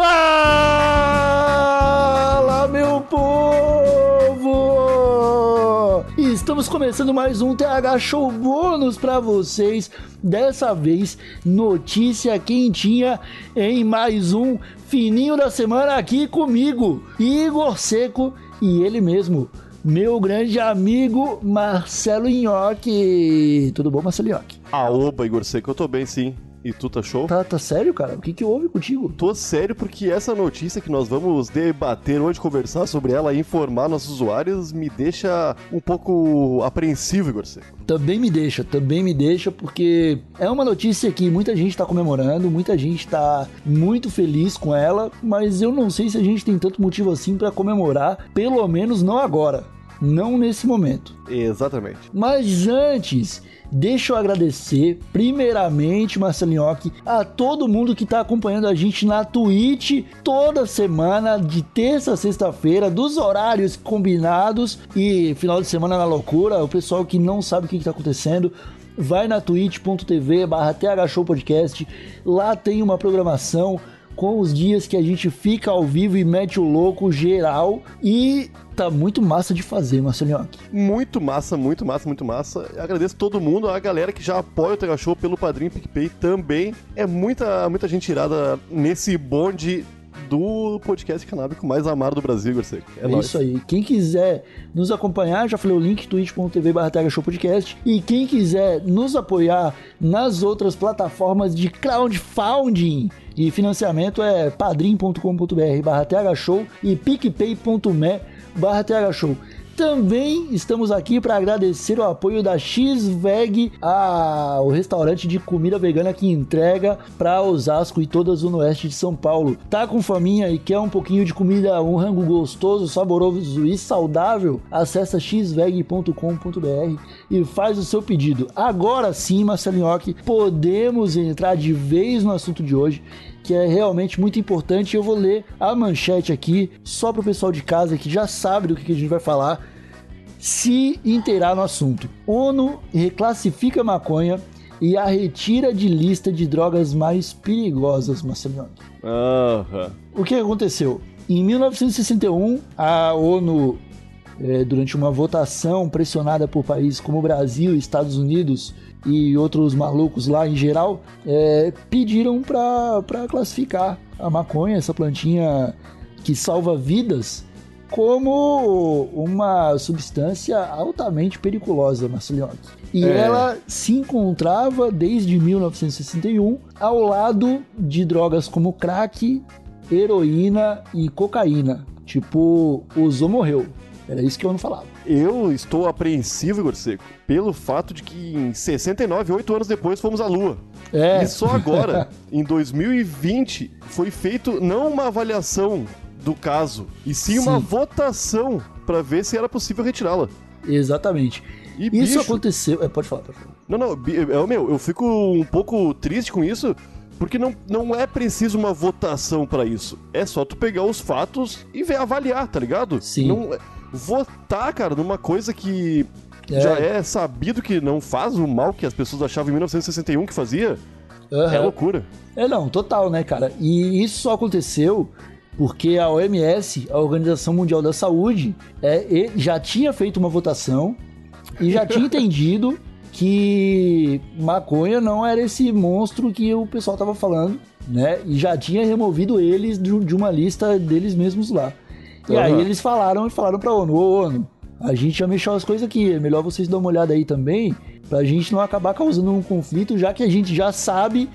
Fala, meu povo! Estamos começando mais um TH Show bônus para vocês. Dessa vez, notícia quentinha em mais um fininho da semana aqui comigo, Igor Seco e ele mesmo, meu grande amigo Marcelo Inhoque. Tudo bom, Marcelo Inhoque? Aoba, Igor Seco, eu tô bem sim. E tu tá show? Tá, tá sério, cara? O que que houve contigo? Tô sério porque essa notícia que nós vamos debater hoje, conversar sobre ela e informar nossos usuários me deixa um pouco apreensivo, Igor Seco. Também me deixa, também me deixa, porque é uma notícia que muita gente tá comemorando, muita gente tá muito feliz com ela, mas eu não sei se a gente tem tanto motivo assim para comemorar, pelo menos não agora, não nesse momento. Exatamente. Mas antes, deixa eu agradecer, primeiramente, Marcelinhoque, a todo mundo que está acompanhando a gente na Twitch toda semana, de terça a sexta-feira, dos horários combinados e final de semana na loucura. O pessoal que não sabe o que está acontecendo. Vai na twitch.tv barra Podcast, lá tem uma programação com os dias que a gente fica ao vivo e mete o louco geral e tá muito massa de fazer, Marcelinho. Muito massa, muito massa, muito massa. Agradeço todo mundo, a galera que já apoia o Tega Show pelo Padrinho PicPay também. É muita, muita gente irada nesse bonde do podcast canábico mais amado do Brasil, Garcia. É, é isso aí. Quem quiser nos acompanhar, já falei o link twitch.tv podcast. E quem quiser nos apoiar nas outras plataformas de crowdfunding e financiamento é padrim.com.br barra thshow e picpay.me barra thshow. Também estamos aqui para agradecer o apoio da X-Veg, o restaurante de comida vegana que entrega para Osasco e toda a Zona Oeste de São Paulo. Tá com faminha e quer um pouquinho de comida, um rango gostoso, saboroso e saudável? Acesse xveg.com.br e faz o seu pedido. Agora sim, Marcelinhoque, podemos entrar de vez no assunto de hoje que é realmente muito importante. Eu vou ler a manchete aqui, só para o pessoal de casa que já sabe do que a gente vai falar, se inteirar no assunto. ONU reclassifica maconha e a retira de lista de drogas mais perigosas, Marcelo. Uhum. O que aconteceu? Em 1961, a ONU, é, durante uma votação pressionada por países como Brasil Estados Unidos, e outros malucos lá em geral é, pediram para classificar a maconha, essa plantinha que salva vidas, como uma substância altamente periculosa, Marcelinho. E é. ela se encontrava desde 1961 ao lado de drogas como crack, heroína e cocaína. Tipo, usou, morreu. Era isso que eu não falava. Eu estou apreensivo, Igor Seco, pelo fato de que em 69, oito anos depois, fomos à Lua. É. E só agora, em 2020, foi feito não uma avaliação do caso, e sim, sim. uma votação para ver se era possível retirá-la. Exatamente. E, isso bicho, aconteceu. É, pode falar, pode falar. Não, não, é, meu, eu fico um pouco triste com isso, porque não, não é preciso uma votação para isso. É só tu pegar os fatos e ver, avaliar, tá ligado? Sim. Não, votar, cara, numa coisa que é. já é sabido que não faz o mal que as pessoas achavam em 1961 que fazia, uhum. é loucura. É, não, total, né, cara? E isso só aconteceu porque a OMS, a Organização Mundial da Saúde, é, já tinha feito uma votação e já tinha entendido que maconha não era esse monstro que o pessoal tava falando, né? E já tinha removido eles de uma lista deles mesmos lá. E uhum. aí eles falaram e falaram pra ONU, ô ONU, a gente já mexeu as coisas aqui, é melhor vocês dar uma olhada aí também, pra gente não acabar causando um conflito, já que a gente já sabe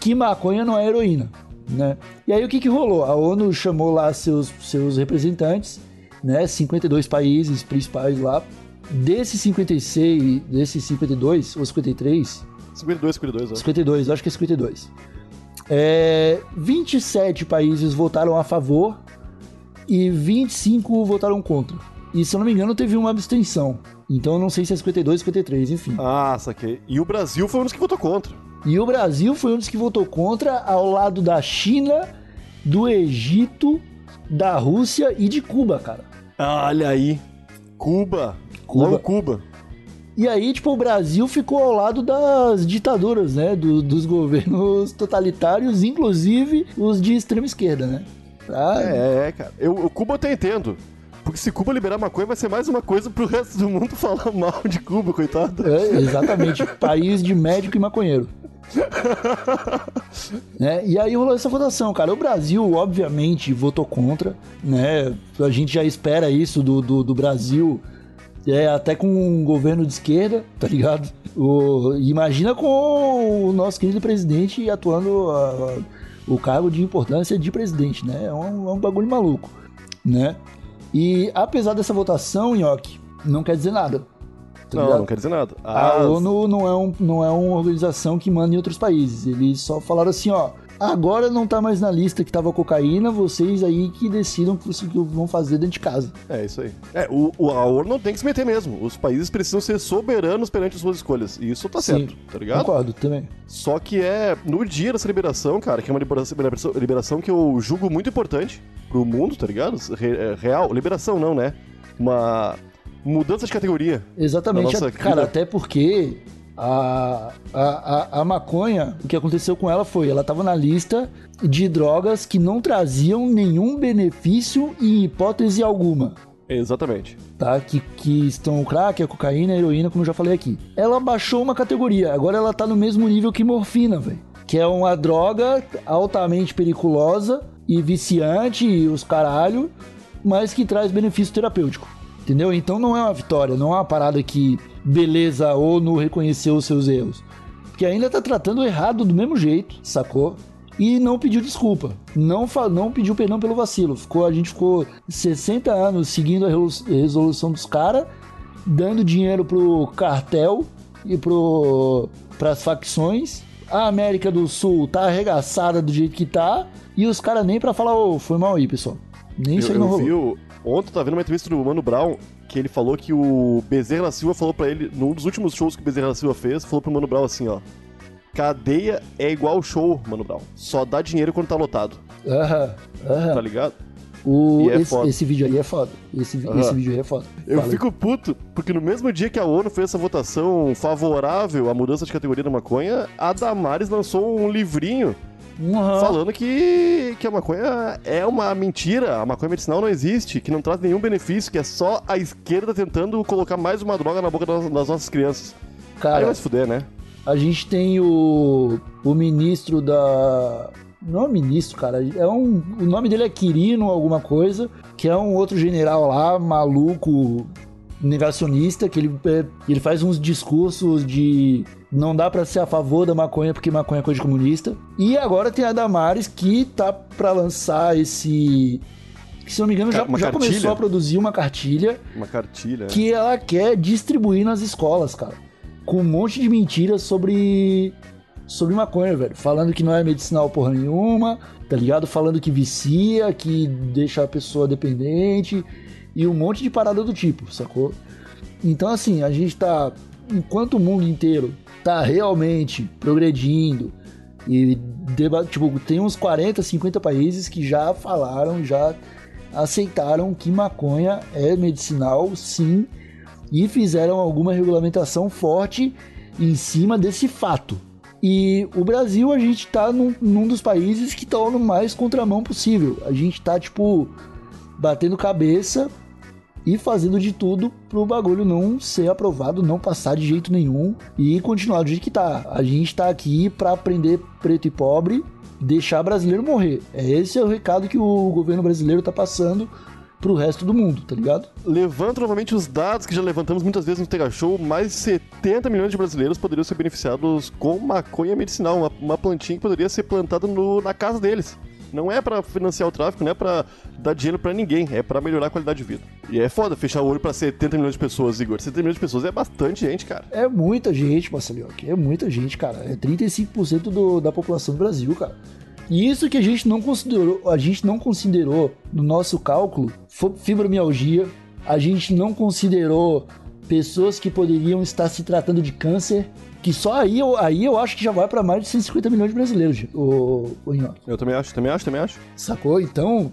que maconha não é heroína, né? E aí o que que rolou? A ONU chamou lá seus, seus representantes, né, 52 países principais lá, desses 56, desses 52 ou 53... 52, 52, ó. 52, acho que é 52. É, 27 países votaram a favor e 25 votaram contra. E se eu não me engano, teve uma abstenção. Então eu não sei se é 52, 53, enfim. Ah, saquei. E o Brasil foi um dos que votou contra. E o Brasil foi um dos que votou contra ao lado da China, do Egito, da Rússia e de Cuba, cara. Olha aí. Cuba. Cuba. Logo Cuba. E aí, tipo, o Brasil ficou ao lado das ditaduras, né? Do, dos governos totalitários, inclusive os de extrema esquerda, né? É, é, cara. Eu, o Cuba eu até entendo. Porque se Cuba liberar maconha, vai ser mais uma coisa pro resto do mundo falar mal de Cuba, coitado. É, exatamente. País de médico e maconheiro. né? E aí rolou essa votação, cara. O Brasil, obviamente, votou contra, né? A gente já espera isso do, do, do Brasil, é, até com um governo de esquerda, tá ligado? O, imagina com o nosso querido presidente atuando a, a, o cargo de importância de presidente, né? É um, é um bagulho maluco, né? E apesar dessa votação, Nhoque, não quer dizer nada. Tá não, não quer dizer nada. A ONU não é, um, não é uma organização que manda em outros países. Eles só falaram assim, ó. Agora não tá mais na lista que tava cocaína, vocês aí que decidam o que vão fazer dentro de casa. É isso aí. É, o, o, a ONU não tem que se meter mesmo. Os países precisam ser soberanos perante as suas escolhas. E isso tá certo, Sim, tá ligado? Concordo também. Só que é no dia dessa liberação, cara, que é uma liberação, liberação que eu julgo muito importante pro mundo, tá ligado? É, real. Liberação não, né? Uma mudança de categoria. Exatamente. Cara, até porque a, a, a, a, maconha, o que aconteceu com ela foi, ela estava na lista de drogas que não traziam nenhum benefício em hipótese alguma. Exatamente. Tá? Que, que estão o crack, a cocaína, a heroína, como eu já falei aqui. Ela baixou uma categoria, agora ela tá no mesmo nível que morfina, velho. Que é uma droga altamente periculosa e viciante, e os caralho, mas que traz benefício terapêutico. Entendeu? Então não é uma vitória, não é uma parada que beleza ou não reconheceu os seus erros. Porque ainda tá tratando errado do mesmo jeito, sacou? E não pediu desculpa. Não, não pediu perdão pelo vacilo. Ficou, a gente ficou 60 anos seguindo a resolução dos caras, dando dinheiro pro cartel e pro, pras facções. A América do Sul tá arregaçada do jeito que tá. E os caras nem pra falar, ô, oh, foi mal aí, pessoal. Nem eu, isso aí não rolou. Vi, Ontem eu tava vendo uma entrevista do Mano Brown que ele falou que o Bezerra Silva falou para ele, num dos últimos shows que o Bezerra Silva fez, falou pro Mano Brown assim, ó. Cadeia é igual show, Mano Brown. Só dá dinheiro quando tá lotado. Aham, aham. Tá ligado? O, é esse, esse, vídeo aí é foda. Esse, uhum. esse vídeo aí é foda. Eu Fala. fico puto, porque no mesmo dia que a ONU fez essa votação favorável à mudança de categoria da maconha, a Damares lançou um livrinho Uhum. Falando que, que a maconha é uma mentira, a maconha medicinal não existe, que não traz nenhum benefício, que é só a esquerda tentando colocar mais uma droga na boca das, das nossas crianças. Cara, Aí vai se fuder, né? A gente tem o, o ministro da. Não é ministro, cara. É um, o nome dele é Quirino, alguma coisa, que é um outro general lá, maluco, negacionista, que ele, é, ele faz uns discursos de não dá para ser a favor da maconha porque maconha é coisa de comunista. E agora tem a Damares que tá para lançar esse que se não me engano já, já começou a produzir uma cartilha. Uma cartilha. É. Que ela quer distribuir nas escolas, cara. Com um monte de mentiras sobre sobre maconha, velho. Falando que não é medicinal porra nenhuma, tá ligado? Falando que vicia, que deixa a pessoa dependente e um monte de parada do tipo, sacou? Então, assim, a gente tá. Enquanto o mundo inteiro tá realmente progredindo e tipo, tem uns 40, 50 países que já falaram, já aceitaram que maconha é medicinal, sim, e fizeram alguma regulamentação forte em cima desse fato. E o Brasil, a gente tá num, num dos países que estão no mais contramão possível. A gente tá, tipo, batendo cabeça e fazendo de tudo pro bagulho não ser aprovado, não passar de jeito nenhum e continuar do jeito que tá. A gente tá aqui para aprender preto e pobre, deixar brasileiro morrer. É esse é o recado que o governo brasileiro tá passando pro resto do mundo, tá ligado? Levanto novamente os dados que já levantamos muitas vezes no Tega Show. Mais de 70 milhões de brasileiros poderiam ser beneficiados com maconha medicinal, uma, uma plantinha que poderia ser plantada no, na casa deles. Não é para financiar o tráfico, não é para dar dinheiro para ninguém, é para melhorar a qualidade de vida. E é foda fechar o olho para 70 milhões de pessoas, Igor. 70 milhões de pessoas é bastante gente, cara. É muita gente, Marcelinho. É muita gente, cara. É 35% do, da população do Brasil, cara. E isso que a gente não considerou, a gente não considerou no nosso cálculo fibromialgia, a gente não considerou pessoas que poderiam estar se tratando de câncer, que só aí eu, aí eu acho que já vai para mais de 150 milhões de brasileiros, o, o Eu também acho, também acho, também acho. Sacou? Então,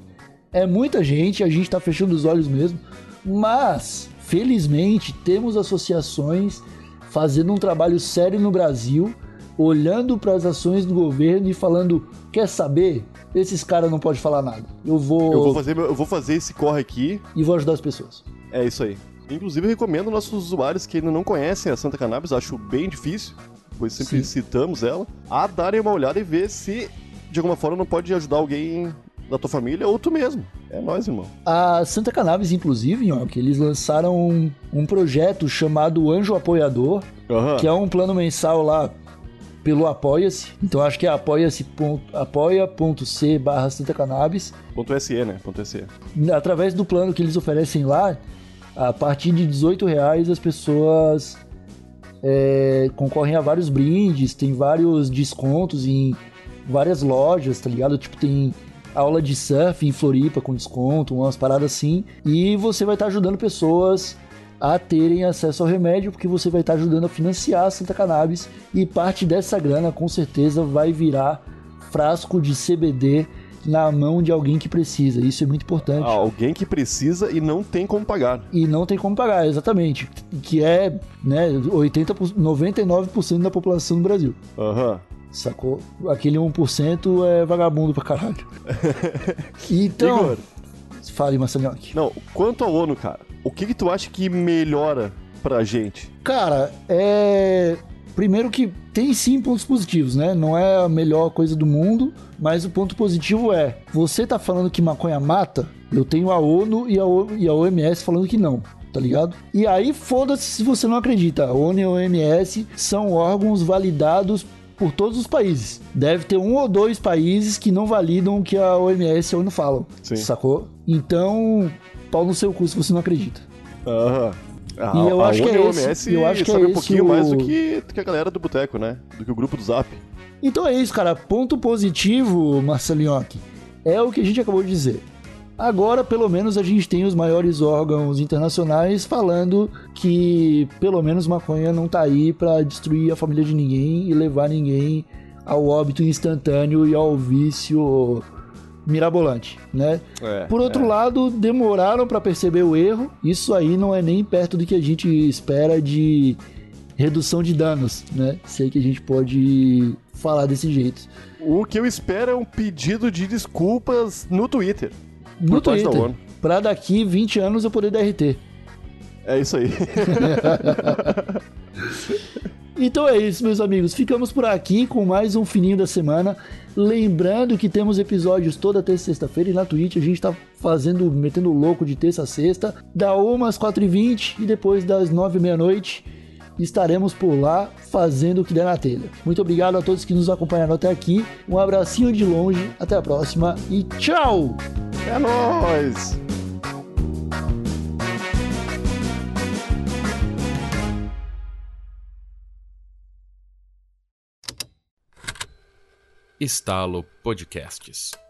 é muita gente, a gente tá fechando os olhos mesmo. Mas, felizmente, temos associações fazendo um trabalho sério no Brasil, olhando para as ações do governo e falando: quer saber? Esses caras não podem falar nada. Eu vou. Eu vou fazer, eu vou fazer esse corre aqui. E vou ajudar as pessoas. É isso aí. Inclusive, recomendo nossos usuários que ainda não conhecem a Santa Cannabis, acho bem difícil, pois sempre Sim. citamos ela, a darem uma olhada e ver se de alguma forma não pode ajudar alguém da tua família ou tu mesmo. É nós, irmão. A Santa Cannabis, inclusive, ó, que eles lançaram um, um, projeto chamado Anjo Apoiador, uhum. que é um plano mensal lá pelo Apoia-se. Então acho que é apoia-se apoia.c barra Santa Cannabis. Ponto .se, né? .se. Através do plano que eles oferecem lá, a partir de 18 reais as pessoas é, concorrem a vários brindes, tem vários descontos em várias lojas, tá ligado? Tipo, tem aula de surf em Floripa com desconto, umas paradas assim. E você vai estar tá ajudando pessoas a terem acesso ao remédio, porque você vai estar ajudando a financiar a Santa Cannabis. E parte dessa grana, com certeza, vai virar frasco de CBD na mão de alguém que precisa. Isso é muito importante. Ah, alguém que precisa e não tem como pagar. E não tem como pagar, exatamente. Que é né, 80, 99% da população do Brasil. Aham. Uhum. Sacou? Aquele 1% é vagabundo pra caralho. então. Igor. Fale, Massanhoque. Não, quanto ao ONU, cara, o que, que tu acha que melhora pra gente? Cara, é. Primeiro que tem sim pontos positivos, né? Não é a melhor coisa do mundo, mas o ponto positivo é: você tá falando que maconha mata? Eu tenho a ONU e a, o... e a OMS falando que não tá ligado? E aí, foda-se se você não acredita. A ONU e a OMS são órgãos validados por todos os países. Deve ter um ou dois países que não validam o que a OMS e a ONU falam. Sim. Sacou? Então, pau no seu cu se você não acredita. Aham. A, e eu a acho que é esse, eu acho que sabe é um pouquinho o... mais do que, do que a galera do Boteco, né? Do que o grupo do Zap. Então é isso, cara. Ponto positivo, Marcelinhoque, é o que a gente acabou de dizer. Agora, pelo menos, a gente tem os maiores órgãos internacionais falando que, pelo menos, maconha não tá aí para destruir a família de ninguém e levar ninguém ao óbito instantâneo e ao vício mirabolante, né? É, Por outro é. lado, demoraram para perceber o erro. Isso aí não é nem perto do que a gente espera de redução de danos, né? Sei que a gente pode falar desse jeito. O que eu espero é um pedido de desculpas no Twitter no Twitter. Pra daqui 20 anos eu poder dar RT. É isso aí. então é isso, meus amigos. Ficamos por aqui com mais um Fininho da Semana. Lembrando que temos episódios toda terça e sexta-feira e na Twitch a gente tá fazendo, metendo louco de terça a sexta, da 1 às 4h20 e depois das 9 h meia-noite estaremos por lá fazendo o que der na telha. Muito obrigado a todos que nos acompanharam até aqui. Um abracinho de longe, até a próxima e tchau! É nóis! Estalo Podcasts